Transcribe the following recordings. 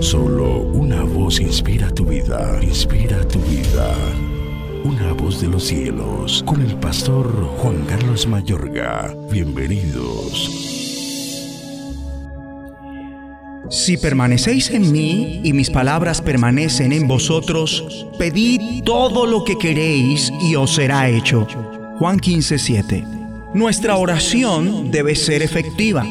Solo una voz inspira tu vida, inspira tu vida. Una voz de los cielos, con el pastor Juan Carlos Mayorga. Bienvenidos. Si permanecéis en mí y mis palabras permanecen en vosotros, pedid todo lo que queréis y os será hecho. Juan 15:7. Nuestra oración debe ser efectiva.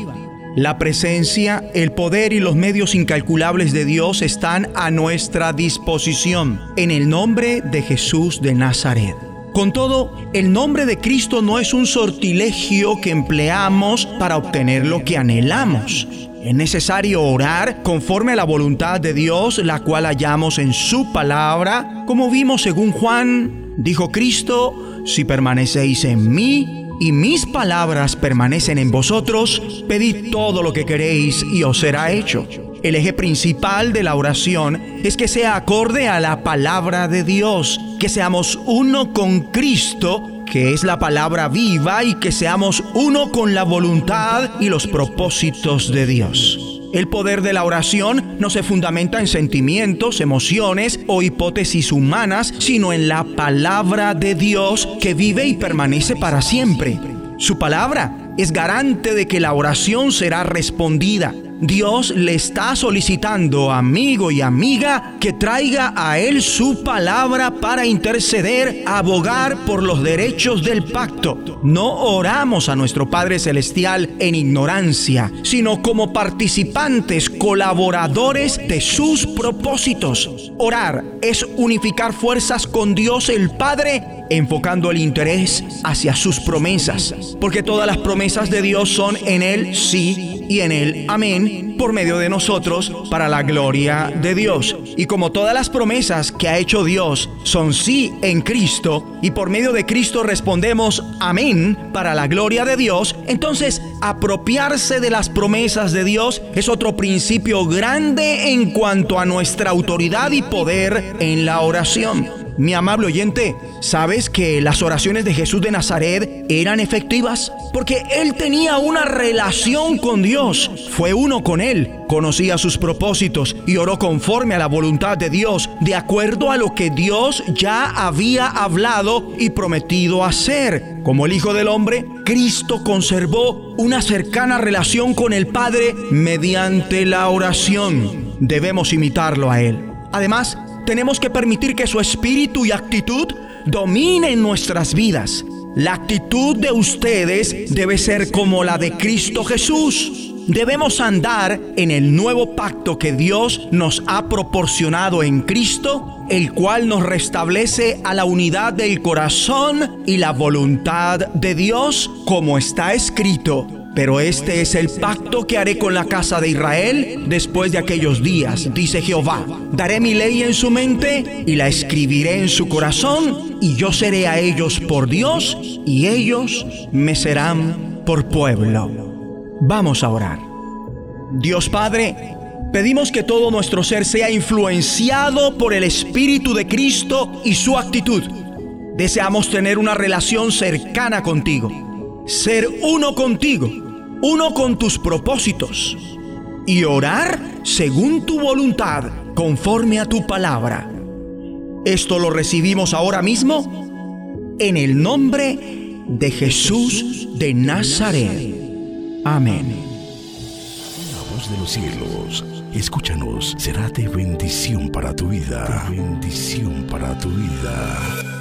La presencia, el poder y los medios incalculables de Dios están a nuestra disposición en el nombre de Jesús de Nazaret. Con todo, el nombre de Cristo no es un sortilegio que empleamos para obtener lo que anhelamos. Es necesario orar conforme a la voluntad de Dios, la cual hallamos en su palabra. Como vimos según Juan, dijo Cristo, si permanecéis en mí y mis palabras permanecen en vosotros, pedid todo lo que queréis y os será hecho. El eje principal de la oración es que sea acorde a la palabra de Dios, que seamos uno con Cristo que es la palabra viva y que seamos uno con la voluntad y los propósitos de Dios. El poder de la oración no se fundamenta en sentimientos, emociones o hipótesis humanas, sino en la palabra de Dios que vive y permanece para siempre. Su palabra es garante de que la oración será respondida. Dios le está solicitando, amigo y amiga, que traiga a Él su palabra para interceder, abogar por los derechos del pacto. No oramos a nuestro Padre Celestial en ignorancia, sino como participantes, colaboradores de sus propósitos. Orar es unificar fuerzas con Dios el Padre enfocando el interés hacia sus promesas, porque todas las promesas de Dios son en Él sí y en Él amén, por medio de nosotros, para la gloria de Dios. Y como todas las promesas que ha hecho Dios son sí en Cristo, y por medio de Cristo respondemos amén para la gloria de Dios, entonces apropiarse de las promesas de Dios es otro principio grande en cuanto a nuestra autoridad y poder en la oración. Mi amable oyente, ¿sabes que las oraciones de Jesús de Nazaret eran efectivas? Porque él tenía una relación con Dios, fue uno con él, conocía sus propósitos y oró conforme a la voluntad de Dios, de acuerdo a lo que Dios ya había hablado y prometido hacer. Como el Hijo del Hombre, Cristo conservó una cercana relación con el Padre mediante la oración. Debemos imitarlo a Él. Además, tenemos que permitir que su espíritu y actitud dominen nuestras vidas. La actitud de ustedes debe ser como la de Cristo Jesús. Debemos andar en el nuevo pacto que Dios nos ha proporcionado en Cristo, el cual nos restablece a la unidad del corazón y la voluntad de Dios, como está escrito. Pero este es el pacto que haré con la casa de Israel después de aquellos días, dice Jehová. Daré mi ley en su mente y la escribiré en su corazón, y yo seré a ellos por Dios, y ellos me serán por pueblo. Vamos a orar. Dios Padre, pedimos que todo nuestro ser sea influenciado por el Espíritu de Cristo y su actitud. Deseamos tener una relación cercana contigo, ser uno contigo uno con tus propósitos y orar según tu voluntad, conforme a tu palabra. Esto lo recibimos ahora mismo en el nombre de Jesús de Nazaret. Amén. La voz de los cielos, escúchanos, será de bendición para tu vida. bendición para tu vida.